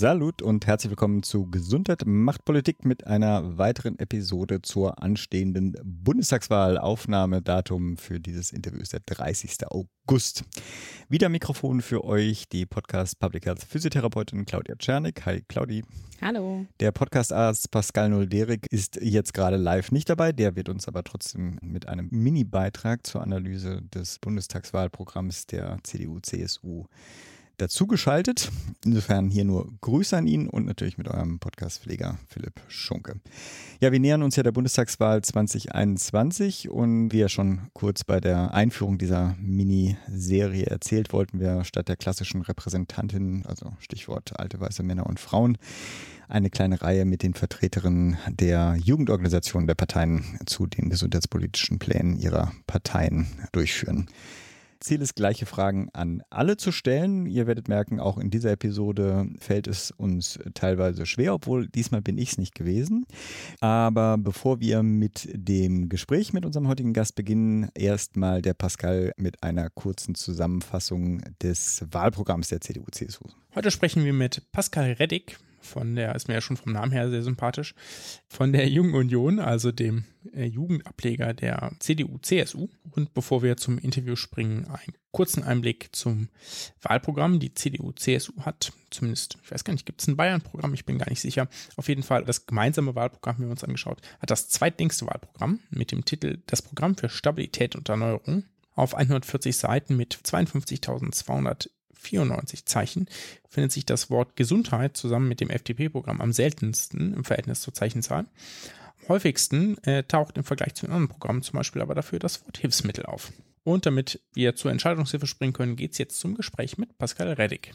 Salut und herzlich willkommen zu Gesundheit macht Politik mit einer weiteren Episode zur anstehenden Bundestagswahl. Aufnahmedatum für dieses Interview ist der 30. August. Wieder Mikrofon für euch die Podcast Public Health Physiotherapeutin Claudia Czernik. Hi Claudi. Hallo. Der Podcastarzt Pascal Nolderik ist jetzt gerade live nicht dabei. Der wird uns aber trotzdem mit einem Mini-Beitrag zur Analyse des Bundestagswahlprogramms der CDU-CSU dazugeschaltet. Insofern hier nur Grüße an ihn und natürlich mit eurem Podcast-Pfleger Philipp Schunke. Ja, wir nähern uns ja der Bundestagswahl 2021 und wie ja schon kurz bei der Einführung dieser Miniserie erzählt, wollten wir statt der klassischen Repräsentantin, also Stichwort alte weiße Männer und Frauen, eine kleine Reihe mit den Vertreterinnen der Jugendorganisationen der Parteien zu den gesundheitspolitischen Plänen ihrer Parteien durchführen. Ziel ist, gleiche Fragen an alle zu stellen. Ihr werdet merken, auch in dieser Episode fällt es uns teilweise schwer, obwohl diesmal bin ich es nicht gewesen. Aber bevor wir mit dem Gespräch mit unserem heutigen Gast beginnen, erstmal der Pascal mit einer kurzen Zusammenfassung des Wahlprogramms der CDU-CSU. Heute sprechen wir mit Pascal Reddick von der, ist mir ja schon vom Namen her sehr sympathisch, von der Jungen Union, also dem äh, Jugendableger der CDU-CSU. Und bevor wir zum Interview springen, einen kurzen Einblick zum Wahlprogramm. Die CDU-CSU hat zumindest, ich weiß gar nicht, gibt es ein Bayern-Programm? Ich bin gar nicht sicher. Auf jeden Fall das gemeinsame Wahlprogramm, haben wir uns angeschaut, hat das zweitlängste Wahlprogramm mit dem Titel Das Programm für Stabilität und Erneuerung auf 140 Seiten mit 52.200 94 Zeichen findet sich das Wort Gesundheit zusammen mit dem FDP-Programm am seltensten im Verhältnis zur Zeichenzahl. Am häufigsten äh, taucht im Vergleich zu anderen Programmen zum Beispiel aber dafür das Wort Hilfsmittel auf. Und damit wir zur Entscheidungshilfe springen können, geht es jetzt zum Gespräch mit Pascal Reddick.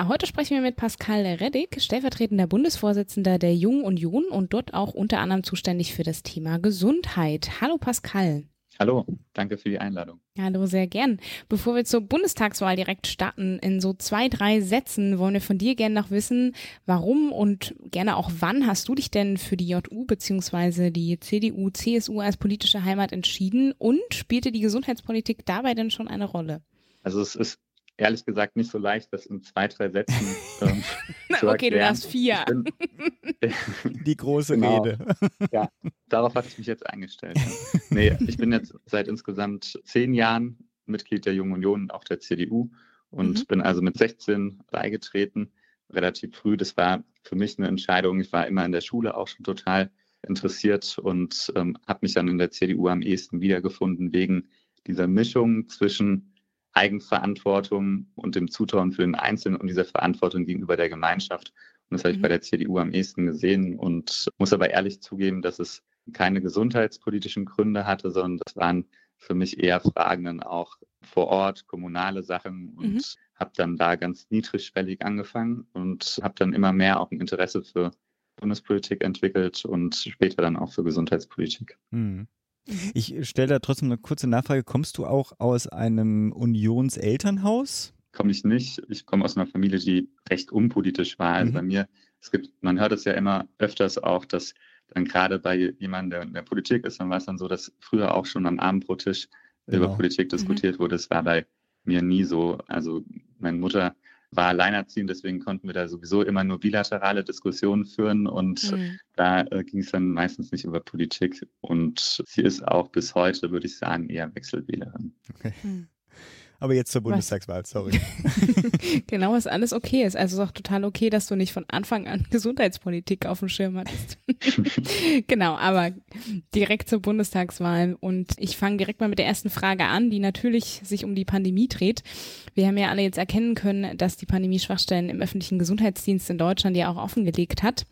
Ja, heute sprechen wir mit Pascal Reddick, stellvertretender Bundesvorsitzender der Jungen Union und dort auch unter anderem zuständig für das Thema Gesundheit. Hallo Pascal. Hallo, danke für die Einladung. Hallo, sehr gern. Bevor wir zur Bundestagswahl direkt starten, in so zwei, drei Sätzen wollen wir von dir gerne noch wissen, warum und gerne auch wann hast du dich denn für die JU bzw. die CDU, CSU als politische Heimat entschieden und spielte die Gesundheitspolitik dabei denn schon eine Rolle? Also es ist ehrlich gesagt nicht so leicht, das in zwei, drei Sätzen ähm, zu Okay, erklären. du hast vier. Bin, Die große genau. Rede. Ja, darauf hatte ich mich jetzt eingestellt. Nee, ich bin jetzt seit insgesamt zehn Jahren Mitglied der Jungen Union, auch der CDU und mhm. bin also mit 16 beigetreten, relativ früh. Das war für mich eine Entscheidung. Ich war immer in der Schule auch schon total interessiert und ähm, habe mich dann in der CDU am ehesten wiedergefunden wegen dieser Mischung zwischen Eigenverantwortung und dem Zutrauen für den Einzelnen und dieser Verantwortung gegenüber der Gemeinschaft. Und das habe ich mhm. bei der CDU am ehesten gesehen und muss aber ehrlich zugeben, dass es keine gesundheitspolitischen Gründe hatte, sondern das waren für mich eher Fragen dann auch vor Ort, kommunale Sachen und mhm. habe dann da ganz niedrigschwellig angefangen und habe dann immer mehr auch ein Interesse für Bundespolitik entwickelt und später dann auch für Gesundheitspolitik. Mhm. Mhm. Ich stelle da trotzdem eine kurze Nachfrage. Kommst du auch aus einem Unionselternhaus? Komme ich nicht. Ich komme aus einer Familie, die recht unpolitisch war. Also mhm. bei mir, es gibt, man hört es ja immer öfters auch, dass dann gerade bei jemandem, der in der Politik ist, dann war es dann so, dass früher auch schon am Abendbrottisch genau. über Politik mhm. diskutiert mhm. wurde. Das war bei mir nie so. Also meine Mutter war alleinerziehend, deswegen konnten wir da sowieso immer nur bilaterale Diskussionen führen und mhm. da äh, ging es dann meistens nicht über Politik und sie ist auch bis heute, würde ich sagen, eher Wechselwählerin. Okay. Mhm. Aber jetzt zur Bundestagswahl, sorry. genau, was alles okay ist. Also ist auch total okay, dass du nicht von Anfang an Gesundheitspolitik auf dem Schirm hattest. genau, aber direkt zur Bundestagswahl. Und ich fange direkt mal mit der ersten Frage an, die natürlich sich um die Pandemie dreht. Wir haben ja alle jetzt erkennen können, dass die Pandemie Schwachstellen im öffentlichen Gesundheitsdienst in Deutschland ja auch offengelegt hat.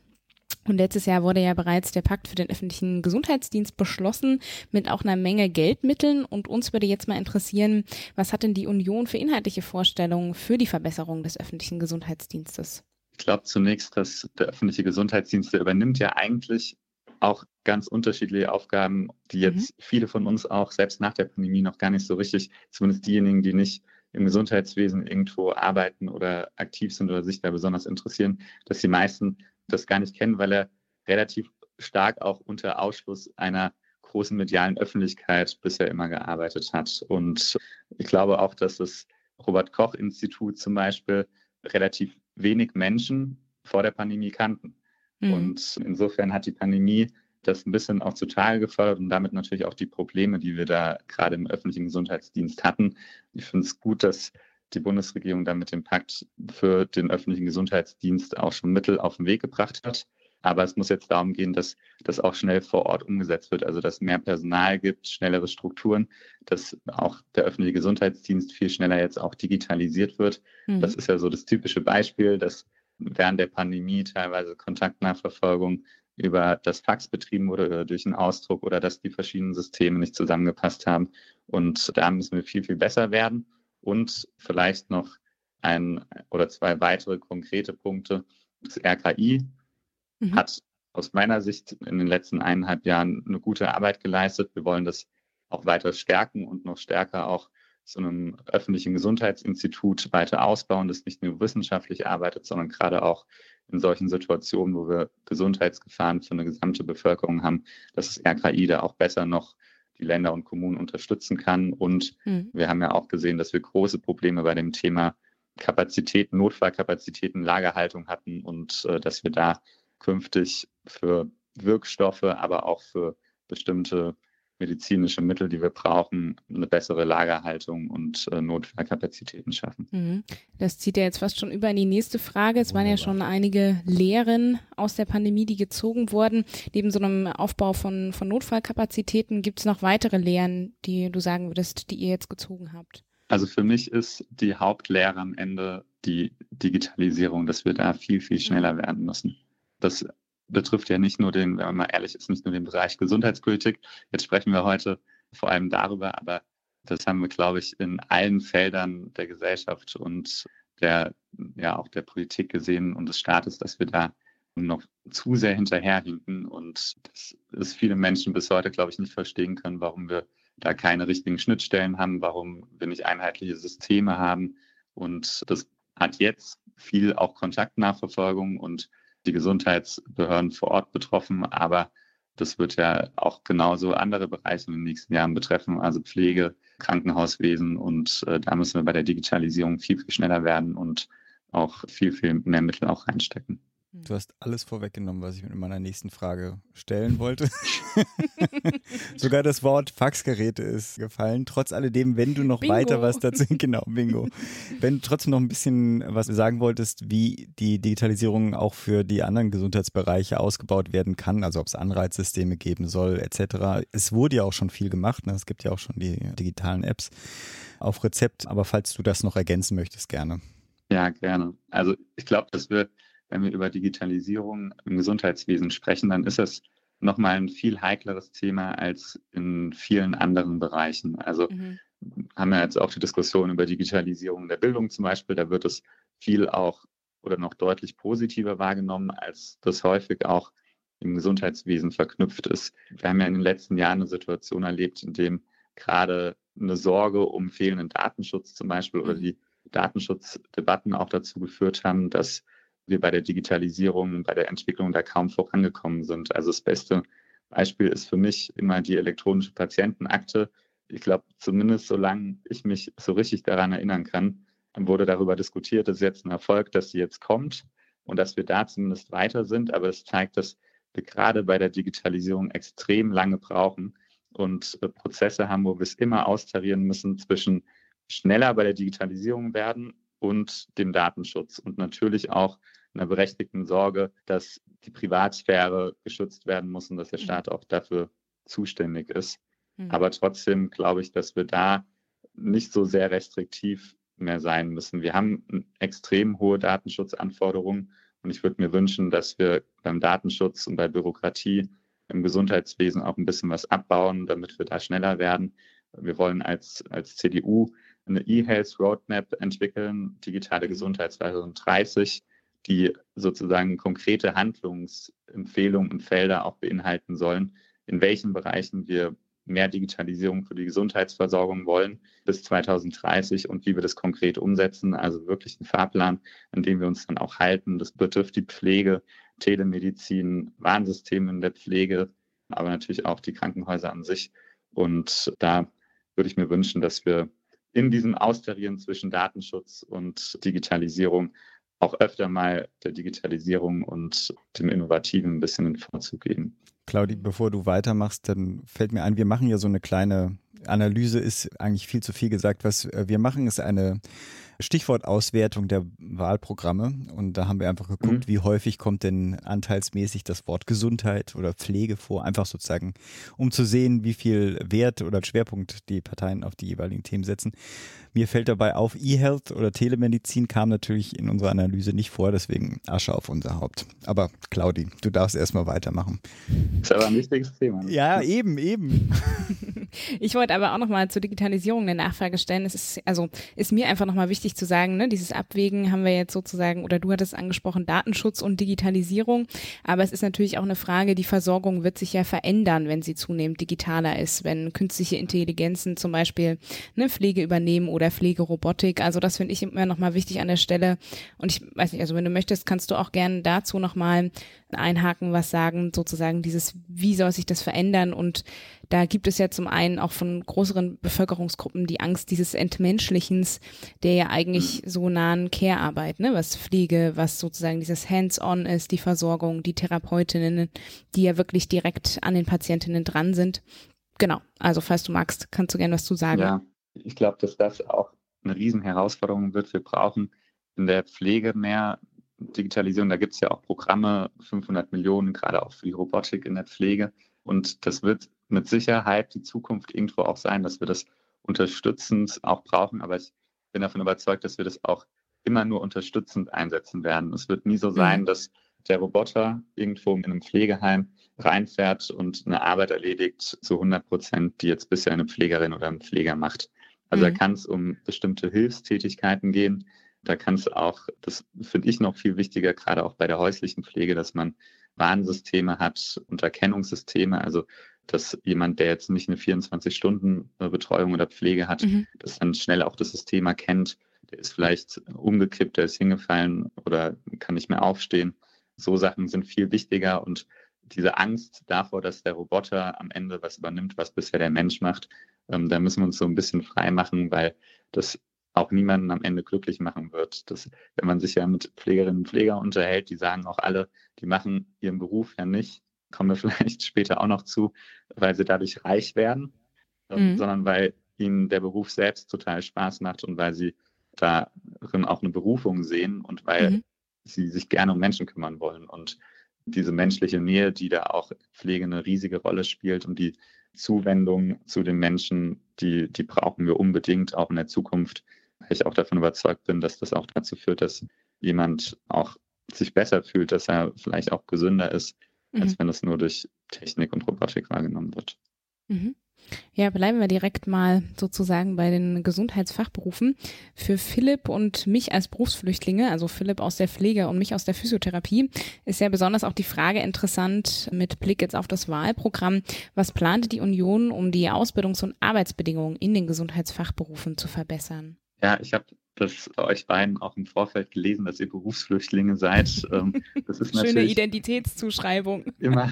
Und letztes Jahr wurde ja bereits der Pakt für den öffentlichen Gesundheitsdienst beschlossen mit auch einer Menge Geldmitteln. Und uns würde jetzt mal interessieren, was hat denn die Union für inhaltliche Vorstellungen für die Verbesserung des öffentlichen Gesundheitsdienstes? Ich glaube zunächst, dass der öffentliche Gesundheitsdienst, der übernimmt ja eigentlich auch ganz unterschiedliche Aufgaben, die jetzt mhm. viele von uns auch selbst nach der Pandemie noch gar nicht so richtig, zumindest diejenigen, die nicht im Gesundheitswesen irgendwo arbeiten oder aktiv sind oder sich da besonders interessieren, dass die meisten das gar nicht kennen, weil er relativ stark auch unter Ausschluss einer großen medialen Öffentlichkeit bisher immer gearbeitet hat. Und ich glaube auch, dass das Robert Koch Institut zum Beispiel relativ wenig Menschen vor der Pandemie kannten. Mhm. Und insofern hat die Pandemie das ein bisschen auch zutage gefördert und damit natürlich auch die Probleme, die wir da gerade im öffentlichen Gesundheitsdienst hatten. Ich finde es gut, dass die Bundesregierung da mit dem Pakt für den öffentlichen Gesundheitsdienst auch schon Mittel auf den Weg gebracht hat. Aber es muss jetzt darum gehen, dass das auch schnell vor Ort umgesetzt wird, also dass mehr Personal gibt, schnellere Strukturen, dass auch der öffentliche Gesundheitsdienst viel schneller jetzt auch digitalisiert wird. Mhm. Das ist ja so das typische Beispiel, dass während der Pandemie teilweise Kontaktnachverfolgung über das Fax betrieben wurde oder durch einen Ausdruck oder dass die verschiedenen Systeme nicht zusammengepasst haben. Und da müssen wir viel, viel besser werden. Und vielleicht noch ein oder zwei weitere konkrete Punkte. Das RKI mhm. hat aus meiner Sicht in den letzten eineinhalb Jahren eine gute Arbeit geleistet. Wir wollen das auch weiter stärken und noch stärker auch zu einem öffentlichen Gesundheitsinstitut weiter ausbauen, das nicht nur wissenschaftlich arbeitet, sondern gerade auch in solchen Situationen, wo wir Gesundheitsgefahren für eine gesamte Bevölkerung haben, dass das RKI da auch besser noch die Länder und Kommunen unterstützen kann. Und mhm. wir haben ja auch gesehen, dass wir große Probleme bei dem Thema Kapazitäten, Notfallkapazitäten, Lagerhaltung hatten und äh, dass wir da künftig für Wirkstoffe, aber auch für bestimmte medizinische Mittel, die wir brauchen, eine bessere Lagerhaltung und äh, Notfallkapazitäten schaffen. Mhm. Das zieht ja jetzt fast schon über in die nächste Frage. Es waren ja schon einige Lehren aus der Pandemie, die gezogen wurden. Neben so einem Aufbau von, von Notfallkapazitäten gibt es noch weitere Lehren, die du sagen würdest, die ihr jetzt gezogen habt? Also für mich ist die Hauptlehre am Ende die Digitalisierung, dass wir da viel, viel schneller mhm. werden müssen. Das betrifft ja nicht nur den, wenn man mal ehrlich ist, nicht nur den Bereich Gesundheitspolitik. Jetzt sprechen wir heute vor allem darüber, aber das haben wir, glaube ich, in allen Feldern der Gesellschaft und der, ja, auch der Politik gesehen und des Staates, dass wir da noch zu sehr hinterherhinken und dass es viele Menschen bis heute, glaube ich, nicht verstehen können, warum wir da keine richtigen Schnittstellen haben, warum wir nicht einheitliche Systeme haben. Und das hat jetzt viel auch Kontaktnachverfolgung und die Gesundheitsbehörden vor Ort betroffen, aber das wird ja auch genauso andere Bereiche in den nächsten Jahren betreffen, also Pflege, Krankenhauswesen und äh, da müssen wir bei der Digitalisierung viel, viel schneller werden und auch viel, viel mehr Mittel auch reinstecken. Du hast alles vorweggenommen, was ich mit meiner nächsten Frage stellen wollte. Sogar das Wort Faxgeräte ist gefallen. Trotz alledem, wenn du noch Bingo. weiter was dazu, genau, Bingo. Wenn du trotzdem noch ein bisschen was sagen wolltest, wie die Digitalisierung auch für die anderen Gesundheitsbereiche ausgebaut werden kann, also ob es Anreizsysteme geben soll, etc. Es wurde ja auch schon viel gemacht. Ne? Es gibt ja auch schon die digitalen Apps auf Rezept. Aber falls du das noch ergänzen möchtest, gerne. Ja, gerne. Also ich glaube, dass wir wenn wir über Digitalisierung im Gesundheitswesen sprechen, dann ist es nochmal ein viel heikleres Thema als in vielen anderen Bereichen. Also mhm. haben wir jetzt auch die Diskussion über Digitalisierung der Bildung zum Beispiel. Da wird es viel auch oder noch deutlich positiver wahrgenommen, als das häufig auch im Gesundheitswesen verknüpft ist. Wir haben ja in den letzten Jahren eine Situation erlebt, in dem gerade eine Sorge um fehlenden Datenschutz zum Beispiel oder mhm. die Datenschutzdebatten auch dazu geführt haben, dass wir bei der Digitalisierung, bei der Entwicklung da kaum vorangekommen sind. Also das beste Beispiel ist für mich immer die elektronische Patientenakte. Ich glaube, zumindest solange ich mich so richtig daran erinnern kann, wurde darüber diskutiert, das ist jetzt ein Erfolg, dass sie jetzt kommt und dass wir da zumindest weiter sind. Aber es zeigt, dass wir gerade bei der Digitalisierung extrem lange brauchen und äh, Prozesse haben, wo wir es immer austarieren müssen zwischen schneller bei der Digitalisierung werden und dem Datenschutz und natürlich auch einer berechtigten Sorge, dass die Privatsphäre geschützt werden muss und dass der mhm. Staat auch dafür zuständig ist. Mhm. Aber trotzdem glaube ich, dass wir da nicht so sehr restriktiv mehr sein müssen. Wir haben extrem hohe Datenschutzanforderungen Und ich würde mir wünschen, dass wir beim Datenschutz und bei Bürokratie im Gesundheitswesen auch ein bisschen was abbauen, damit wir da schneller werden. Wir wollen als, als CDU eine E-Health Roadmap entwickeln, digitale Gesundheit 2030, die sozusagen konkrete Handlungsempfehlungen und Felder auch beinhalten sollen, in welchen Bereichen wir mehr Digitalisierung für die Gesundheitsversorgung wollen bis 2030 und wie wir das konkret umsetzen. Also wirklich ein Fahrplan, an dem wir uns dann auch halten. Das betrifft die Pflege, Telemedizin, Warnsysteme in der Pflege, aber natürlich auch die Krankenhäuser an sich. Und da würde ich mir wünschen, dass wir in diesem Austarieren zwischen Datenschutz und Digitalisierung auch öfter mal der Digitalisierung und dem Innovativen ein bisschen den Vorzug geben. Claudi, bevor du weitermachst, dann fällt mir ein, wir machen ja so eine kleine Analyse, ist eigentlich viel zu viel gesagt. Was äh, wir machen, ist eine Stichwortauswertung der Wahlprogramme. Und da haben wir einfach geguckt, mhm. wie häufig kommt denn anteilsmäßig das Wort Gesundheit oder Pflege vor. Einfach sozusagen, um zu sehen, wie viel Wert oder Schwerpunkt die Parteien auf die jeweiligen Themen setzen. Mir fällt dabei auf, E-Health oder Telemedizin kam natürlich in unserer Analyse nicht vor, deswegen Asche auf unser Haupt. Aber Claudi, du darfst erstmal weitermachen. Das ist aber ein wichtiges Thema. Ne? Ja, eben, eben. Ich wollte aber auch nochmal zur Digitalisierung eine Nachfrage stellen. Es ist, also, ist mir einfach nochmal wichtig zu sagen, ne, dieses Abwägen haben wir jetzt sozusagen, oder du hattest angesprochen, Datenschutz und Digitalisierung. Aber es ist natürlich auch eine Frage, die Versorgung wird sich ja verändern, wenn sie zunehmend digitaler ist, wenn künstliche Intelligenzen zum Beispiel eine Pflege übernehmen oder Pflegerobotik. Also das finde ich immer nochmal wichtig an der Stelle. Und ich weiß nicht, also wenn du möchtest, kannst du auch gerne dazu nochmal einhaken, was sagen, sozusagen dieses, wie soll sich das verändern? Und da gibt es ja zum einen auch von größeren Bevölkerungsgruppen die Angst dieses Entmenschlichens, der ja eigentlich mhm. so nahen Care-Arbeit, ne, was Pflege, was sozusagen dieses Hands-on ist, die Versorgung, die Therapeutinnen, die ja wirklich direkt an den Patientinnen dran sind. Genau, also falls du magst, kannst du gerne was zu sagen. Ja, ich glaube, dass das auch eine Riesenherausforderung wird. Wir brauchen in der Pflege mehr Digitalisierung. Da gibt es ja auch Programme, 500 Millionen, gerade auch für die Robotik in der Pflege. Und das wird mit Sicherheit die Zukunft irgendwo auch sein, dass wir das unterstützend auch brauchen. Aber ich bin davon überzeugt, dass wir das auch immer nur unterstützend einsetzen werden. Es wird nie so sein, mhm. dass der Roboter irgendwo in einem Pflegeheim reinfährt und eine Arbeit erledigt zu 100 Prozent, die jetzt bisher eine Pflegerin oder ein Pfleger macht. Also mhm. da kann es um bestimmte Hilfstätigkeiten gehen. Da kann es auch, das finde ich noch viel wichtiger, gerade auch bei der häuslichen Pflege, dass man Warnsysteme hat und Erkennungssysteme, also dass jemand, der jetzt nicht eine 24-Stunden-Betreuung oder Pflege hat, mhm. dass dann schnell auch das System erkennt, der ist vielleicht umgekippt, der ist hingefallen oder kann nicht mehr aufstehen. So Sachen sind viel wichtiger und diese Angst davor, dass der Roboter am Ende was übernimmt, was bisher der Mensch macht, ähm, da müssen wir uns so ein bisschen frei machen, weil das auch niemanden am Ende glücklich machen wird. Das, wenn man sich ja mit Pflegerinnen und Pflegern unterhält, die sagen auch alle, die machen ihren Beruf ja nicht, kommen wir vielleicht später auch noch zu, weil sie dadurch reich werden, ähm, mhm. sondern weil ihnen der Beruf selbst total Spaß macht und weil sie darin auch eine Berufung sehen und weil mhm. sie sich gerne um Menschen kümmern wollen. Und diese menschliche Nähe, die da auch Pflege eine riesige Rolle spielt und die Zuwendung zu den Menschen, die, die brauchen wir unbedingt auch in der Zukunft, weil ich auch davon überzeugt bin, dass das auch dazu führt, dass jemand auch sich besser fühlt, dass er vielleicht auch gesünder ist, mhm. als wenn es nur durch Technik und Robotik wahrgenommen wird. Mhm. Ja, bleiben wir direkt mal sozusagen bei den Gesundheitsfachberufen. Für Philipp und mich als Berufsflüchtlinge, also Philipp aus der Pflege und mich aus der Physiotherapie, ist ja besonders auch die Frage interessant mit Blick jetzt auf das Wahlprogramm. Was plante die Union, um die Ausbildungs- und Arbeitsbedingungen in den Gesundheitsfachberufen zu verbessern? Ja, ich habe das euch beiden auch im Vorfeld gelesen, dass ihr Berufsflüchtlinge seid. Ähm, das ist Schöne Identitätszuschreibung. Immer,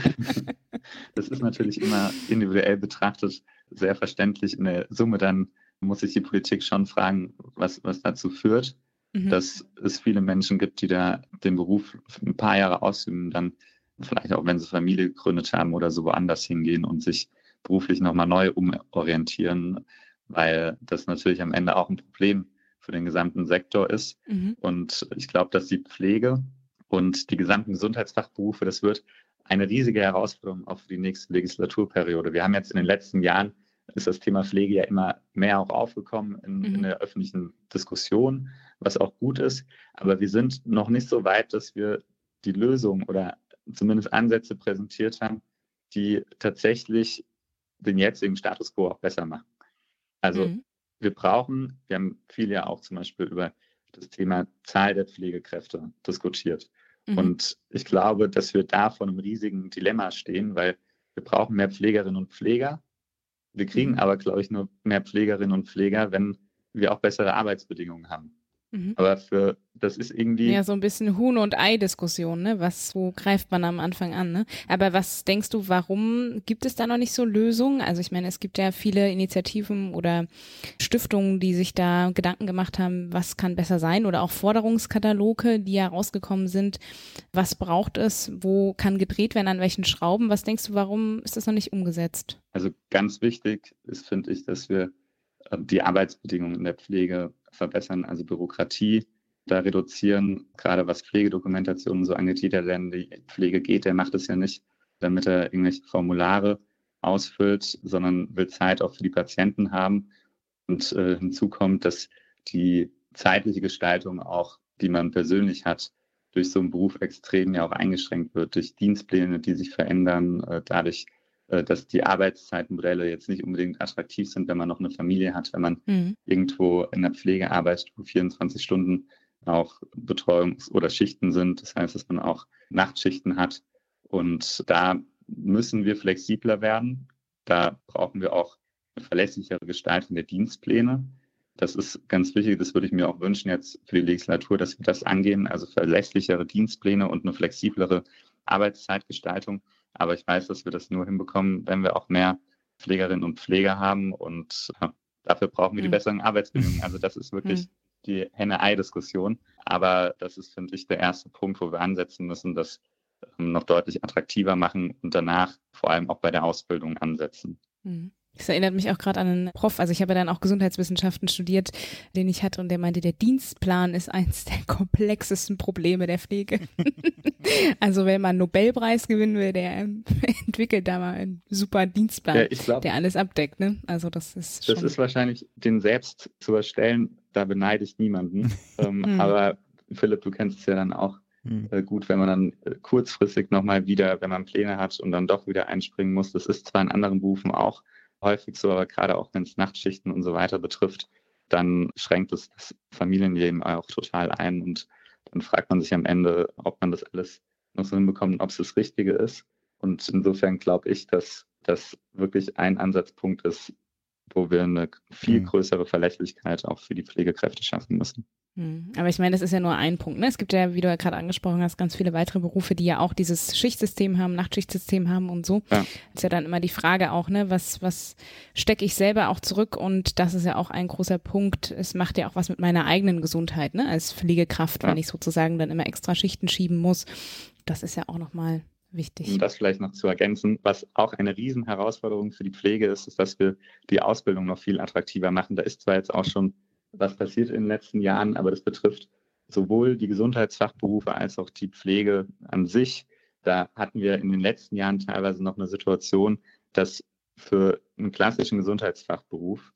das ist natürlich immer individuell betrachtet sehr verständlich. In der Summe dann muss sich die Politik schon fragen, was, was dazu führt, mhm. dass es viele Menschen gibt, die da den Beruf ein paar Jahre ausüben, dann vielleicht auch, wenn sie Familie gegründet haben oder so woanders hingehen und sich beruflich nochmal neu umorientieren, weil das natürlich am Ende auch ein Problem für den gesamten Sektor ist. Mhm. Und ich glaube, dass die Pflege und die gesamten Gesundheitsfachberufe, das wird eine riesige Herausforderung auch für die nächste Legislaturperiode. Wir haben jetzt in den letzten Jahren ist das Thema Pflege ja immer mehr auch aufgekommen in, mhm. in, der öffentlichen Diskussion, was auch gut ist. Aber wir sind noch nicht so weit, dass wir die Lösung oder zumindest Ansätze präsentiert haben, die tatsächlich den jetzigen Status quo auch besser machen. Also mhm. Wir brauchen, wir haben viel ja auch zum Beispiel über das Thema Zahl der Pflegekräfte diskutiert. Mhm. Und ich glaube, dass wir da vor einem riesigen Dilemma stehen, weil wir brauchen mehr Pflegerinnen und Pfleger. Wir kriegen mhm. aber, glaube ich, nur mehr Pflegerinnen und Pfleger, wenn wir auch bessere Arbeitsbedingungen haben. Mhm. Aber für das ist irgendwie. Ja, so ein bisschen Huhn- und Ei-Diskussion, ne? Was, wo greift man am Anfang an, ne? Aber was denkst du, warum gibt es da noch nicht so Lösungen? Also ich meine, es gibt ja viele Initiativen oder Stiftungen, die sich da Gedanken gemacht haben, was kann besser sein oder auch Forderungskataloge, die ja rausgekommen sind. Was braucht es? Wo kann gedreht werden? An welchen Schrauben? Was denkst du, warum ist das noch nicht umgesetzt? Also ganz wichtig ist, finde ich, dass wir äh, die Arbeitsbedingungen in der Pflege verbessern, also Bürokratie da reduzieren, gerade was Pflegedokumentationen so angeht. Jeder, der in die Pflege geht, der macht es ja nicht, damit er irgendwelche Formulare ausfüllt, sondern will Zeit auch für die Patienten haben. Und äh, hinzu kommt, dass die zeitliche Gestaltung auch, die man persönlich hat, durch so einen Beruf extrem ja auch eingeschränkt wird, durch Dienstpläne, die sich verändern, äh, dadurch, dass die Arbeitszeitmodelle jetzt nicht unbedingt attraktiv sind, wenn man noch eine Familie hat, wenn man mhm. irgendwo in der Pflege arbeitet, wo 24 Stunden auch Betreuungs- oder Schichten sind. Das heißt, dass man auch Nachtschichten hat. Und da müssen wir flexibler werden. Da brauchen wir auch eine verlässlichere Gestaltung der Dienstpläne. Das ist ganz wichtig. Das würde ich mir auch wünschen jetzt für die Legislatur, dass wir das angehen. Also verlässlichere Dienstpläne und eine flexiblere Arbeitszeitgestaltung. Aber ich weiß, dass wir das nur hinbekommen, wenn wir auch mehr Pflegerinnen und Pfleger haben. Und ja, dafür brauchen wir die hm. besseren Arbeitsbedingungen. Also das ist wirklich hm. die Henne-Ei-Diskussion. Aber das ist, finde ich, der erste Punkt, wo wir ansetzen müssen, das ähm, noch deutlich attraktiver machen und danach vor allem auch bei der Ausbildung ansetzen. Mhm. Das erinnert mich auch gerade an einen Prof, also ich habe ja dann auch Gesundheitswissenschaften studiert, den ich hatte und der meinte, der Dienstplan ist eines der komplexesten Probleme der Pflege. also wenn man einen Nobelpreis gewinnen will, der entwickelt da mal einen super Dienstplan, ja, glaub, der alles abdeckt. Ne? Also das ist Das ist wahrscheinlich, den selbst zu erstellen, da beneide ich niemanden. ähm, hm. Aber Philipp, du kennst es ja dann auch hm. äh, gut, wenn man dann äh, kurzfristig nochmal wieder, wenn man Pläne hat und dann doch wieder einspringen muss. Das ist zwar in anderen Berufen auch häufig so, aber gerade auch wenn es Nachtschichten und so weiter betrifft, dann schränkt es das Familienleben auch total ein und dann fragt man sich am Ende, ob man das alles noch so hinbekommt, ob es das Richtige ist. Und insofern glaube ich, dass das wirklich ein Ansatzpunkt ist, wo wir eine viel hm. größere Verlässlichkeit auch für die Pflegekräfte schaffen müssen. Hm. Aber ich meine, das ist ja nur ein Punkt. Ne? Es gibt ja, wie du ja gerade angesprochen hast, ganz viele weitere Berufe, die ja auch dieses Schichtsystem haben, Nachtschichtsystem haben und so. Ja. Ist ja dann immer die Frage auch, ne, was, was stecke ich selber auch zurück? Und das ist ja auch ein großer Punkt. Es macht ja auch was mit meiner eigenen Gesundheit, ne, als Pflegekraft, ja. wenn ich sozusagen dann immer extra Schichten schieben muss. Das ist ja auch nochmal wichtig. Um das vielleicht noch zu ergänzen, was auch eine Riesenherausforderung für die Pflege ist, ist, dass wir die Ausbildung noch viel attraktiver machen. Da ist zwar jetzt auch schon was passiert in den letzten Jahren, aber das betrifft sowohl die Gesundheitsfachberufe als auch die Pflege an sich. Da hatten wir in den letzten Jahren teilweise noch eine Situation, dass für einen klassischen Gesundheitsfachberuf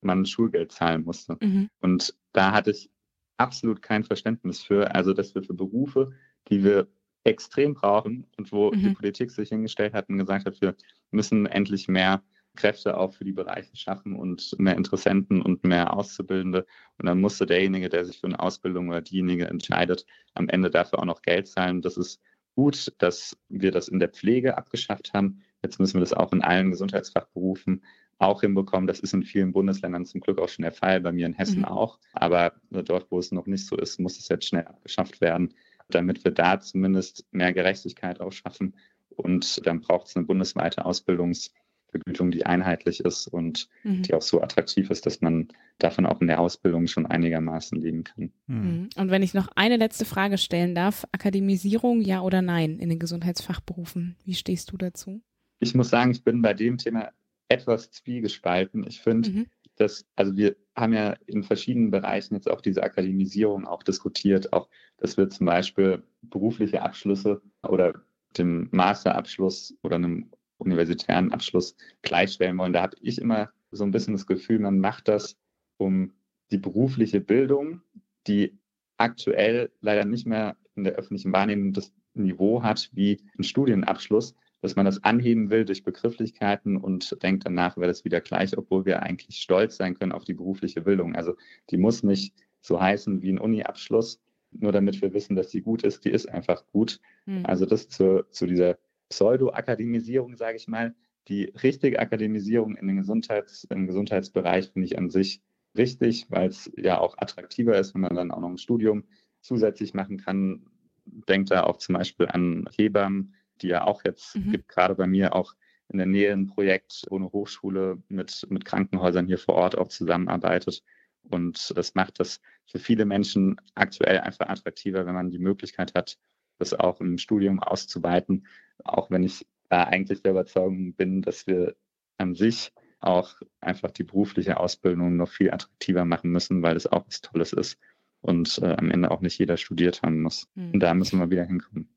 man Schulgeld zahlen musste. Mhm. Und da hatte ich absolut kein Verständnis für, also dass wir für Berufe, die wir extrem brauchen und wo mhm. die Politik sich hingestellt hat und gesagt hat, wir müssen endlich mehr Kräfte auch für die Bereiche schaffen und mehr Interessenten und mehr Auszubildende. Und dann musste derjenige, der sich für eine Ausbildung oder diejenige entscheidet, am Ende dafür auch noch Geld zahlen. Das ist gut, dass wir das in der Pflege abgeschafft haben. Jetzt müssen wir das auch in allen Gesundheitsfachberufen auch hinbekommen. Das ist in vielen Bundesländern zum Glück auch schon der Fall, bei mir in Hessen mhm. auch. Aber dort, wo es noch nicht so ist, muss es jetzt schnell abgeschafft werden, damit wir da zumindest mehr Gerechtigkeit auch schaffen. Und dann braucht es eine bundesweite Ausbildungs- Vergütung, die einheitlich ist und mhm. die auch so attraktiv ist, dass man davon auch in der Ausbildung schon einigermaßen leben kann. Mhm. mhm. Und wenn ich noch eine letzte Frage stellen darf, Akademisierung ja oder nein in den Gesundheitsfachberufen, wie stehst du dazu? Ich muss sagen, ich bin bei dem Thema etwas zwiegespalten. Ich finde, mhm. Dass, also wir haben ja in verschiedenen Bereichen jetzt auch diese Akademisierung auch diskutiert, auch, dass wir zum Beispiel berufliche Abschlüsse oder dem Masterabschluss oder einem universitären Abschluss gleichstellen wollen. Da habe ich immer so ein bisschen das Gefühl, man macht das, um die berufliche Bildung, die aktuell leider nicht mehr in der öffentlichen Wahrnehmung das Niveau hat wie ein Studienabschluss, dass man das anheben will durch Begrifflichkeiten und denkt danach wäre das wieder gleich, obwohl wir eigentlich stolz sein können auf die berufliche Bildung. Also die muss nicht so heißen wie ein Uni-Abschluss, nur damit wir wissen, dass die gut ist. Die ist einfach gut. Mhm. Also das zu, zu dieser Pseudo-Akademisierung, sage ich mal. Die richtige Akademisierung in den Gesundheits-, im Gesundheitsbereich finde ich an sich richtig, weil es ja auch attraktiver ist, wenn man dann auch noch ein Studium zusätzlich machen kann. Denkt da auch zum Beispiel an Hebammen, die ja auch jetzt mhm. gibt, gerade bei mir auch in der Nähe ein Projekt, wo eine Hochschule mit, mit Krankenhäusern hier vor Ort auch zusammenarbeitet. Und das macht das für viele Menschen aktuell einfach attraktiver, wenn man die Möglichkeit hat, das auch im Studium auszuweiten. Auch wenn ich da eigentlich der Überzeugung bin, dass wir an sich auch einfach die berufliche Ausbildung noch viel attraktiver machen müssen, weil es auch was Tolles ist und äh, am Ende auch nicht jeder studiert haben muss. Mhm. Und da müssen wir wieder hinkommen.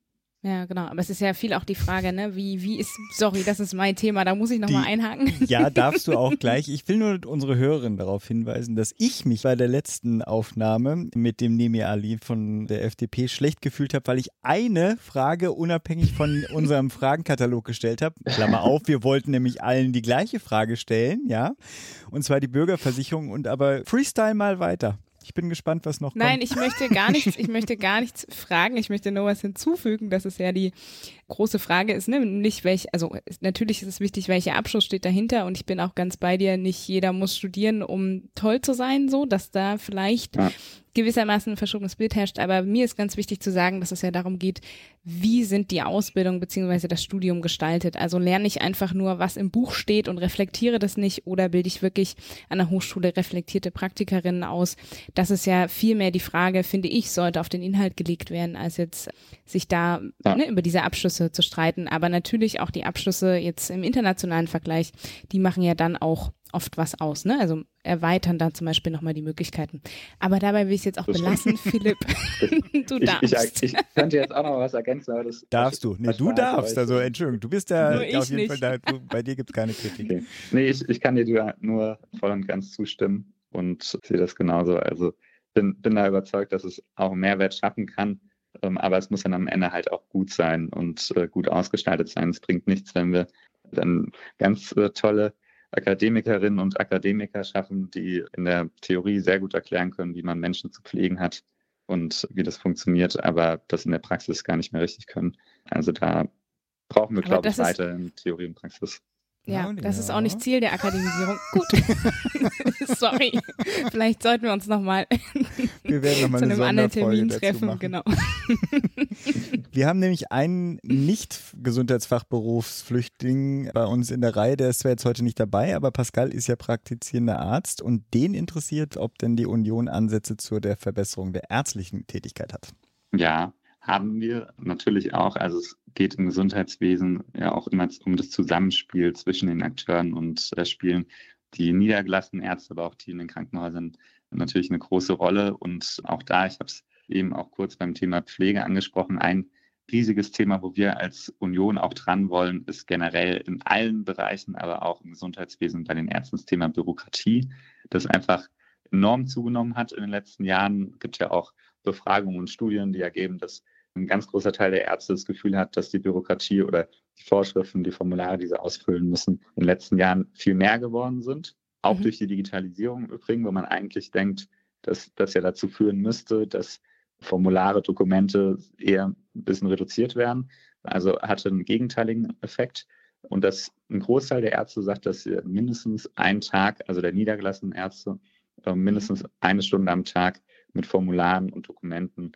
Ja, genau. Aber es ist ja viel auch die Frage, ne, wie, wie ist, sorry, das ist mein Thema, da muss ich nochmal einhaken. Ja, darfst du auch gleich. Ich will nur unsere Hörerin darauf hinweisen, dass ich mich bei der letzten Aufnahme mit dem Nemi Ali von der FDP schlecht gefühlt habe, weil ich eine Frage unabhängig von unserem Fragenkatalog gestellt habe. Klammer auf, wir wollten nämlich allen die gleiche Frage stellen, ja. Und zwar die Bürgerversicherung und aber Freestyle mal weiter. Ich bin gespannt, was noch kommt. Nein, ich möchte gar nichts, ich möchte gar nichts fragen. Ich möchte nur was hinzufügen, dass es ja die große Frage ist, ne? Nicht welch, also natürlich ist es wichtig, welcher Abschluss steht dahinter und ich bin auch ganz bei dir, nicht jeder muss studieren, um toll zu sein, so, dass da vielleicht ja gewissermaßen ein verschobenes Bild herrscht. Aber mir ist ganz wichtig zu sagen, dass es ja darum geht, wie sind die Ausbildung beziehungsweise das Studium gestaltet. Also lerne ich einfach nur, was im Buch steht und reflektiere das nicht oder bilde ich wirklich an der Hochschule reflektierte Praktikerinnen aus. Das ist ja viel mehr die Frage, finde ich, sollte auf den Inhalt gelegt werden, als jetzt sich da ja. ne, über diese Abschlüsse zu streiten. Aber natürlich auch die Abschlüsse jetzt im internationalen Vergleich, die machen ja dann auch oft was aus, ne? Also erweitern da zum Beispiel nochmal die Möglichkeiten. Aber dabei will ich es jetzt auch das belassen, Philipp. du darfst. Ich, ich, ich, könnte jetzt auch noch was ergänzen, aber das. Darfst du? Nee, du darfst. Also, Entschuldigung, du bist ja auf jeden nicht. Fall da, du, bei dir gibt es keine Kritik. Okay. Nee, ich, ich kann dir nur voll und ganz zustimmen und sehe das genauso. Also, bin, bin da überzeugt, dass es auch Mehrwert schaffen kann. Ähm, aber es muss dann am Ende halt auch gut sein und äh, gut ausgestaltet sein. Es bringt nichts, wenn wir dann ganz äh, tolle Akademikerinnen und Akademiker schaffen, die in der Theorie sehr gut erklären können, wie man Menschen zu pflegen hat und wie das funktioniert, aber das in der Praxis gar nicht mehr richtig können. Also da brauchen wir, glaube ich, weiterhin Theorie und Praxis. Ja, das ist auch nicht Ziel der Akademisierung. Gut. Sorry. Vielleicht sollten wir uns nochmal wir werden noch mal zu einem anderen Termin treffen. Genau. wir haben nämlich einen Nicht-Gesundheitsfachberufsflüchtling bei uns in der Reihe. Der ist zwar jetzt heute nicht dabei, aber Pascal ist ja praktizierender Arzt und den interessiert, ob denn die Union Ansätze zur der Verbesserung der ärztlichen Tätigkeit hat. Ja, haben wir natürlich auch. Also es geht im Gesundheitswesen ja auch immer um das Zusammenspiel zwischen den Akteuren und da spielen die niedergelassenen Ärzte, aber auch die in den Krankenhäusern natürlich eine große Rolle. Und auch da, ich habe es eben auch kurz beim Thema Pflege angesprochen, ein riesiges Thema, wo wir als Union auch dran wollen, ist generell in allen Bereichen, aber auch im Gesundheitswesen bei den Ärzten das Thema Bürokratie, das einfach enorm zugenommen hat in den letzten Jahren. Es gibt ja auch Befragungen und Studien, die ergeben, dass ein ganz großer Teil der Ärzte das Gefühl hat, dass die Bürokratie oder die Vorschriften, die Formulare, die sie ausfüllen müssen, in den letzten Jahren viel mehr geworden sind. Auch mhm. durch die Digitalisierung übrigens, wo man eigentlich denkt, dass das ja dazu führen müsste, dass Formulare, Dokumente eher ein bisschen reduziert werden. Also hatte einen gegenteiligen Effekt. Und dass ein Großteil der Ärzte sagt, dass sie mindestens einen Tag, also der niedergelassenen Ärzte, äh, mindestens eine Stunde am Tag mit Formularen und Dokumenten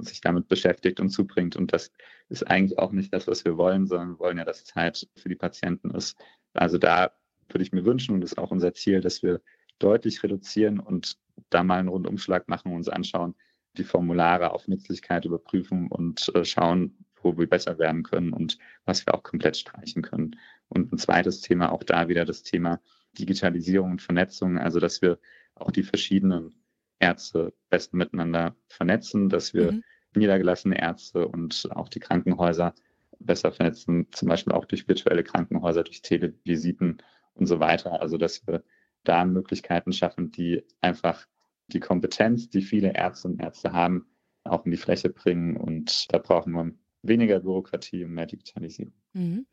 sich damit beschäftigt und zubringt. Und das ist eigentlich auch nicht das, was wir wollen, sondern wir wollen ja, dass Zeit für die Patienten ist. Also da würde ich mir wünschen, und das ist auch unser Ziel, dass wir deutlich reduzieren und da mal einen Rundumschlag machen und uns anschauen, die Formulare auf Nützlichkeit überprüfen und äh, schauen, wo wir besser werden können und was wir auch komplett streichen können. Und ein zweites Thema, auch da wieder das Thema Digitalisierung und Vernetzung, also dass wir auch die verschiedenen Ärzte besser miteinander vernetzen, dass wir mhm. niedergelassene Ärzte und auch die Krankenhäuser besser vernetzen, zum Beispiel auch durch virtuelle Krankenhäuser, durch Televisiten und so weiter. Also dass wir da Möglichkeiten schaffen, die einfach die Kompetenz, die viele Ärzte und Ärzte haben, auch in die Fläche bringen. Und da brauchen wir weniger Bürokratie und mehr Digitalisierung. Mhm.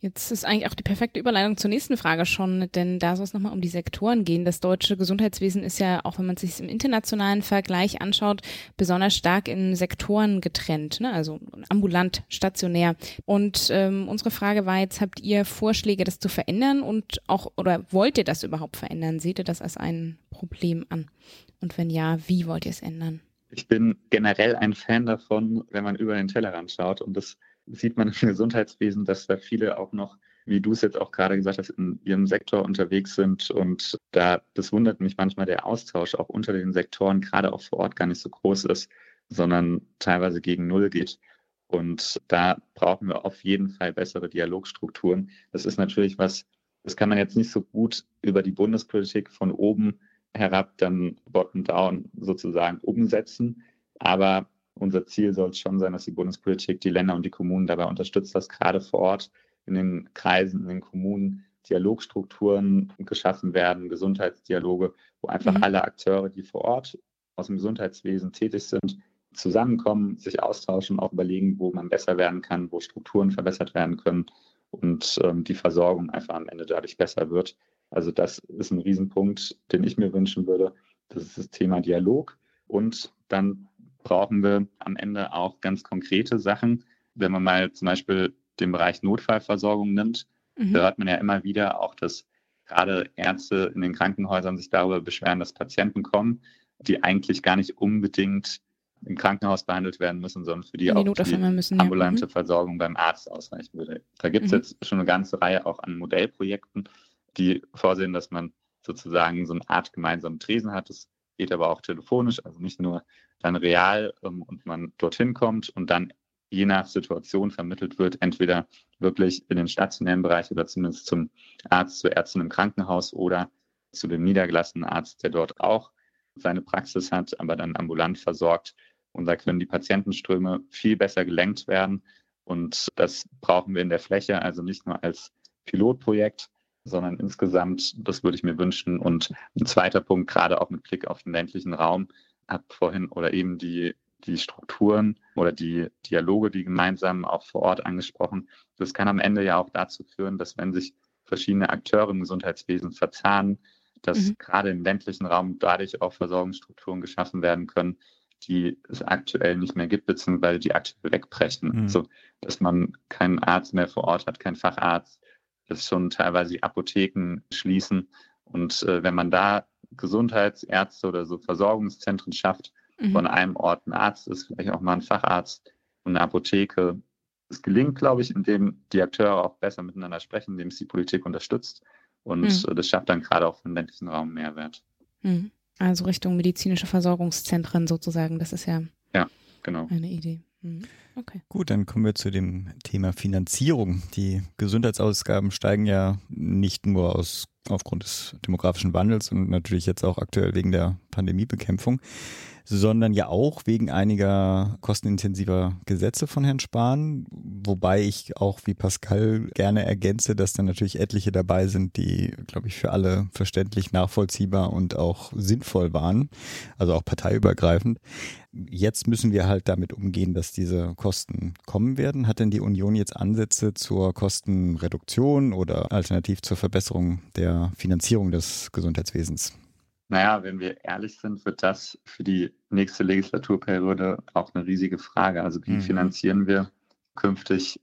Jetzt ist eigentlich auch die perfekte Überleitung zur nächsten Frage schon, denn da soll es nochmal um die Sektoren gehen. Das deutsche Gesundheitswesen ist ja, auch wenn man es sich im internationalen Vergleich anschaut, besonders stark in Sektoren getrennt, ne? also ambulant, stationär. Und ähm, unsere Frage war jetzt, habt ihr Vorschläge, das zu verändern und auch, oder wollt ihr das überhaupt verändern? Seht ihr das als ein Problem an? Und wenn ja, wie wollt ihr es ändern? Ich bin generell ein Fan davon, wenn man über den Tellerrand schaut. Und das sieht man im Gesundheitswesen, dass da viele auch noch, wie du es jetzt auch gerade gesagt hast, in ihrem Sektor unterwegs sind. Und da, das wundert mich manchmal, der Austausch auch unter den Sektoren, gerade auch vor Ort, gar nicht so groß ist, sondern teilweise gegen Null geht. Und da brauchen wir auf jeden Fall bessere Dialogstrukturen. Das ist natürlich was, das kann man jetzt nicht so gut über die Bundespolitik von oben herab dann bottom-down sozusagen umsetzen. Aber unser Ziel soll es schon sein, dass die Bundespolitik die Länder und die Kommunen dabei unterstützt, dass gerade vor Ort in den Kreisen, in den Kommunen Dialogstrukturen geschaffen werden, Gesundheitsdialoge, wo einfach mhm. alle Akteure, die vor Ort aus dem Gesundheitswesen tätig sind, zusammenkommen, sich austauschen, auch überlegen, wo man besser werden kann, wo Strukturen verbessert werden können und ähm, die Versorgung einfach am Ende dadurch besser wird. Also das ist ein Riesenpunkt, den ich mir wünschen würde. Das ist das Thema Dialog. Und dann brauchen wir am Ende auch ganz konkrete Sachen. Wenn man mal zum Beispiel den Bereich Notfallversorgung nimmt, mhm. da hört man ja immer wieder auch, dass gerade Ärzte in den Krankenhäusern sich darüber beschweren, dass Patienten kommen, die eigentlich gar nicht unbedingt im Krankenhaus behandelt werden müssen, sondern für die, die auch die müssen, ambulante ja. Mhm. Versorgung beim Arzt ausreichen würde. Da gibt es mhm. jetzt schon eine ganze Reihe auch an Modellprojekten, die vorsehen, dass man sozusagen so eine Art gemeinsamen Tresen hat. Das geht aber auch telefonisch, also nicht nur dann real ähm, und man dorthin kommt und dann je nach Situation vermittelt wird, entweder wirklich in den stationären Bereich oder zumindest zum Arzt, zur Ärztin im Krankenhaus oder zu dem niedergelassenen Arzt, der dort auch seine Praxis hat, aber dann ambulant versorgt. Und da können die Patientenströme viel besser gelenkt werden. Und das brauchen wir in der Fläche, also nicht nur als Pilotprojekt, sondern insgesamt, das würde ich mir wünschen. Und ein zweiter Punkt, gerade auch mit Blick auf den ländlichen Raum, habe vorhin oder eben die, die Strukturen oder die Dialoge, die gemeinsam auch vor Ort angesprochen. Das kann am Ende ja auch dazu führen, dass wenn sich verschiedene Akteure im Gesundheitswesen verzahnen, dass mhm. gerade im ländlichen Raum dadurch auch Versorgungsstrukturen geschaffen werden können, die es aktuell nicht mehr gibt, beziehungsweise die aktuell wegbrechen. Mhm. Also, dass man keinen Arzt mehr vor Ort hat, keinen Facharzt, schon teilweise die Apotheken schließen. Und äh, wenn man da Gesundheitsärzte oder so Versorgungszentren schafft, mhm. von einem Ort ein Arzt ist, vielleicht auch mal ein Facharzt und eine Apotheke. Es gelingt, glaube ich, indem die Akteure auch besser miteinander sprechen, indem es die Politik unterstützt. Und mhm. das schafft dann gerade auch für den ländlichen Raum Mehrwert. Mhm. Also Richtung medizinische Versorgungszentren sozusagen, das ist ja, ja genau. eine Idee. Mhm. Okay. Gut, dann kommen wir zu dem Thema Finanzierung. Die Gesundheitsausgaben steigen ja nicht nur aus, aufgrund des demografischen Wandels und natürlich jetzt auch aktuell wegen der Pandemiebekämpfung, sondern ja auch wegen einiger kostenintensiver Gesetze von Herrn Spahn, wobei ich auch wie Pascal gerne ergänze, dass da natürlich etliche dabei sind, die, glaube ich, für alle verständlich, nachvollziehbar und auch sinnvoll waren, also auch parteiübergreifend. Jetzt müssen wir halt damit umgehen, dass diese Kosten kommen werden. Hat denn die Union jetzt Ansätze zur Kostenreduktion oder alternativ zur Verbesserung der Finanzierung des Gesundheitswesens? Naja, wenn wir ehrlich sind, wird das für die nächste Legislaturperiode auch eine riesige Frage. Also wie mhm. finanzieren wir künftig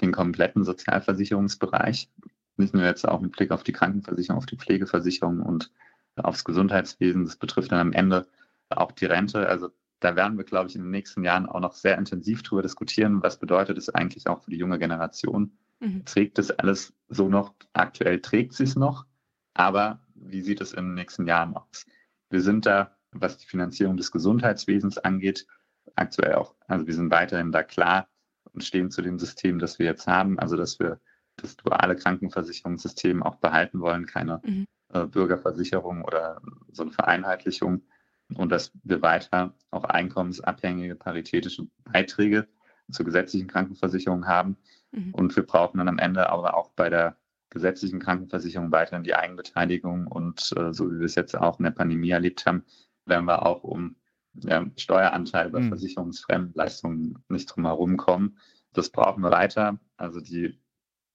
den kompletten Sozialversicherungsbereich? Nicht nur jetzt auch mit Blick auf die Krankenversicherung, auf die Pflegeversicherung und aufs Gesundheitswesen. Das betrifft dann am Ende auch die Rente. Also da werden wir, glaube ich, in den nächsten Jahren auch noch sehr intensiv darüber diskutieren, was bedeutet es eigentlich auch für die junge Generation. Mhm. Trägt es alles so noch? Aktuell trägt sie es noch, aber wie sieht es in den nächsten Jahren aus? Wir sind da, was die Finanzierung des Gesundheitswesens angeht, aktuell auch, also wir sind weiterhin da klar und stehen zu dem System, das wir jetzt haben, also dass wir das duale Krankenversicherungssystem auch behalten wollen, keine mhm. äh, Bürgerversicherung oder so eine Vereinheitlichung und dass wir weiter auch einkommensabhängige paritätische Beiträge zur gesetzlichen Krankenversicherung haben. Mhm. Und wir brauchen dann am Ende aber auch bei der gesetzlichen Krankenversicherung weiterhin die Eigenbeteiligung und äh, so wie wir es jetzt auch in der Pandemie erlebt haben, werden wir auch um ja, Steueranteil bei mhm. versicherungsfremden Leistungen nicht drum herum kommen. das brauchen wir weiter. Also die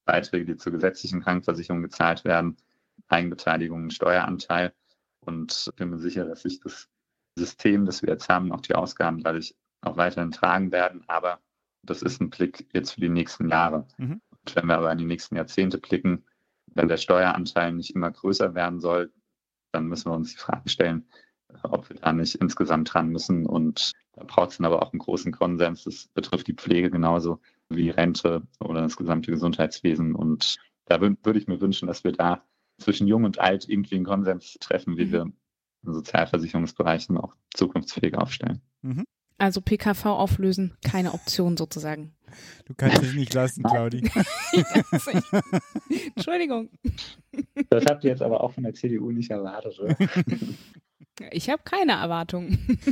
Beiträge, die zur gesetzlichen Krankenversicherung gezahlt werden, Eigenbeteiligung, Steueranteil. Und ich bin mir sicher, dass sich das System, das wir jetzt haben, auch die Ausgaben dadurch auch weiterhin tragen werden. Aber das ist ein Blick jetzt für die nächsten Jahre. Mhm. Und wenn wir aber in die nächsten Jahrzehnte blicken, wenn der Steueranteil nicht immer größer werden soll, dann müssen wir uns die Frage stellen, ob wir da nicht insgesamt dran müssen. Und da braucht es dann aber auch einen großen Konsens. Das betrifft die Pflege genauso wie Rente oder das gesamte Gesundheitswesen. Und da würde ich mir wünschen, dass wir da zwischen Jung und Alt irgendwie einen Konsens treffen, wie mhm. wir Sozialversicherungsbereichen auch zukunftsfähig aufstellen. Mhm. Also PKV auflösen, keine Option sozusagen. Du kannst es nicht lassen, Claudi. Entschuldigung. Das habt ihr jetzt aber auch von der CDU nicht erwartet, oder? Ich habe keine Erwartungen.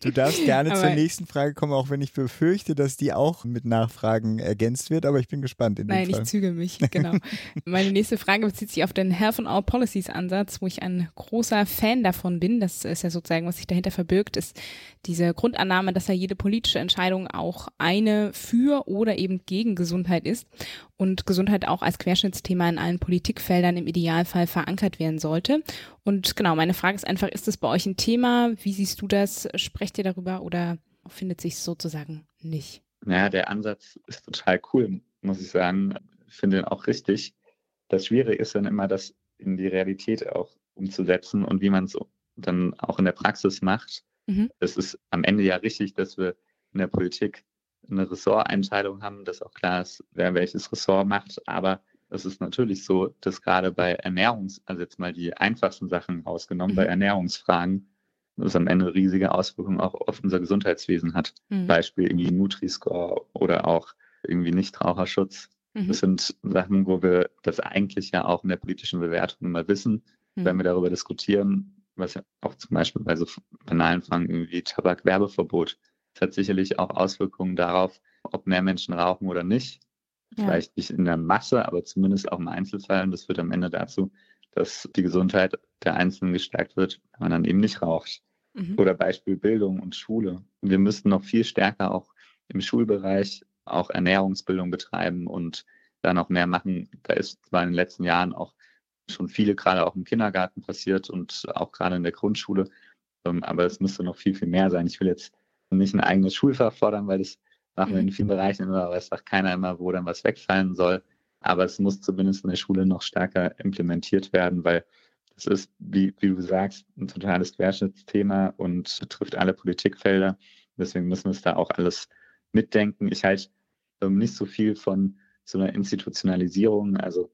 Du darfst gerne aber zur nächsten Frage kommen, auch wenn ich befürchte, dass die auch mit Nachfragen ergänzt wird, aber ich bin gespannt. Nein, ich züge mich, genau. Meine nächste Frage bezieht sich auf den Health and All Policies Ansatz, wo ich ein großer Fan davon bin. Das ist ja sozusagen, was sich dahinter verbirgt, ist diese Grundannahme, dass ja jede politische Entscheidung auch eine für oder eben gegen Gesundheit ist und Gesundheit auch als Querschnittsthema in allen Politikfeldern im Idealfall verankert werden sollte. Und genau, meine Frage ist einfach, ist das bei euch ein Thema? Wie siehst du das? Sprecht ihr darüber oder findet sich sozusagen nicht? Naja, der Ansatz ist total cool, muss ich sagen. Ich finde ihn auch richtig. Das Schwierige ist dann immer, das in die Realität auch umzusetzen und wie man es dann auch in der Praxis macht. Mhm. Es ist am Ende ja richtig, dass wir in der Politik eine Ressorteinteilung haben, dass auch klar ist, wer welches Ressort macht. Aber es ist natürlich so, dass gerade bei Ernährungs-, also jetzt mal die einfachsten Sachen rausgenommen, mhm. bei Ernährungsfragen, das am Ende riesige Auswirkungen auch auf unser Gesundheitswesen hat. Mhm. Beispiel irgendwie Nutri-Score oder auch irgendwie Nichtraucherschutz. Mhm. Das sind Sachen, wo wir das eigentlich ja auch in der politischen Bewertung immer wissen, mhm. wenn wir darüber diskutieren, was ja auch zum Beispiel bei so banalen Fragen wie Tabakwerbeverbot es hat sicherlich auch Auswirkungen darauf, ob mehr Menschen rauchen oder nicht. Ja. Vielleicht nicht in der Masse, aber zumindest auch im Einzelfall. Und das führt am Ende dazu, dass die Gesundheit der Einzelnen gestärkt wird, wenn man dann eben nicht raucht. Mhm. Oder Beispiel Bildung und Schule. Wir müssten noch viel stärker auch im Schulbereich auch Ernährungsbildung betreiben und da noch mehr machen. Da ist zwar in den letzten Jahren auch schon viele, gerade auch im Kindergarten passiert und auch gerade in der Grundschule. Ähm, aber es müsste noch viel, viel mehr sein. Ich will jetzt nicht ein eigenes Schulfach fordern, weil das machen wir in mhm. vielen Bereichen immer, aber es sagt keiner immer, wo dann was wegfallen soll. Aber es muss zumindest in der Schule noch stärker implementiert werden, weil das ist, wie, wie du sagst, ein totales Querschnittsthema und betrifft alle Politikfelder. Deswegen müssen wir es da auch alles mitdenken. Ich halte ähm, nicht so viel von so einer Institutionalisierung. Also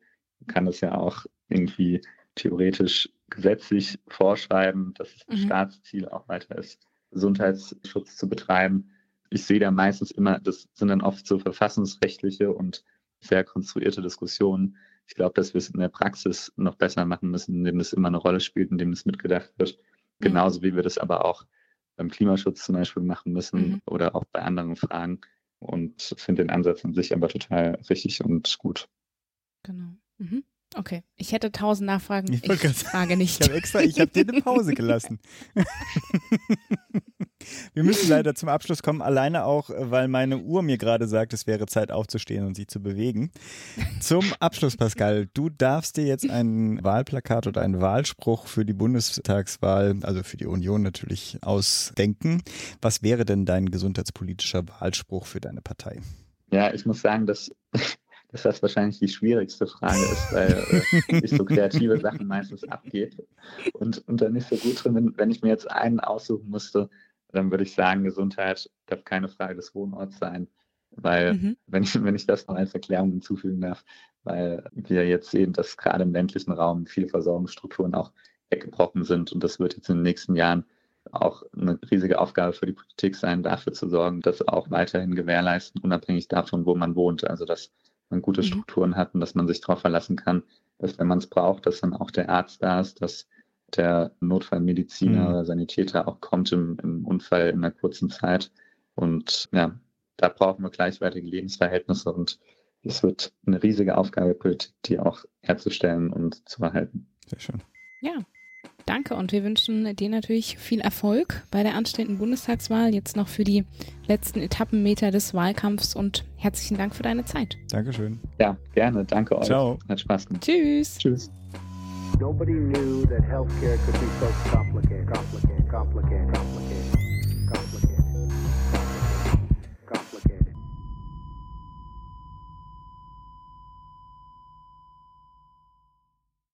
kann das ja auch irgendwie theoretisch gesetzlich vorschreiben, dass es ein mhm. Staatsziel auch weiter ist. Gesundheitsschutz zu betreiben. Ich sehe da meistens immer, das sind dann oft so verfassungsrechtliche und sehr konstruierte Diskussionen. Ich glaube, dass wir es in der Praxis noch besser machen müssen, indem das immer eine Rolle spielt, indem das mitgedacht wird. Mhm. Genauso wie wir das aber auch beim Klimaschutz zum Beispiel machen müssen mhm. oder auch bei anderen Fragen. Und finde den Ansatz an sich aber total richtig und gut. Genau. Mhm. Okay, ich hätte tausend Nachfragen. Ich, ich frage nicht. Ich habe extra, ich habe dir eine Pause gelassen. Wir müssen leider zum Abschluss kommen, alleine auch, weil meine Uhr mir gerade sagt, es wäre Zeit aufzustehen und sich zu bewegen. Zum Abschluss, Pascal, du darfst dir jetzt ein Wahlplakat oder einen Wahlspruch für die Bundestagswahl, also für die Union natürlich, ausdenken. Was wäre denn dein gesundheitspolitischer Wahlspruch für deine Partei? Ja, ich muss sagen, dass dass das wahrscheinlich die schwierigste Frage ist, weil äh, ich so kreative Sachen meistens abgebe und, und da nicht so gut drin bin. Wenn ich mir jetzt einen aussuchen müsste, dann würde ich sagen, Gesundheit darf keine Frage des Wohnorts sein. Weil, mhm. wenn, ich, wenn ich das noch als Erklärung hinzufügen darf, weil wir jetzt sehen, dass gerade im ländlichen Raum viele Versorgungsstrukturen auch weggebrochen sind und das wird jetzt in den nächsten Jahren auch eine riesige Aufgabe für die Politik sein, dafür zu sorgen, dass auch weiterhin gewährleisten, unabhängig davon, wo man wohnt. Also dass man gute mhm. Strukturen hat und dass man sich darauf verlassen kann, dass wenn man es braucht, dass dann auch der Arzt da ist, dass der Notfallmediziner mhm. oder Sanitäter auch kommt im, im Unfall in einer kurzen Zeit. Und ja, da brauchen wir gleichwertige Lebensverhältnisse und es wird eine riesige Aufgabe, Politik, die auch herzustellen und zu erhalten. Sehr schön. Ja, Danke und wir wünschen dir natürlich viel Erfolg bei der anstehenden Bundestagswahl, jetzt noch für die letzten Etappenmeter des Wahlkampfs und herzlichen Dank für deine Zeit. Dankeschön. Ja, gerne. Danke euch. Ciao. Hat Spaß gemacht. Tschüss. Tschüss. Nobody knew that healthcare could be so complicated, complicated, complicated.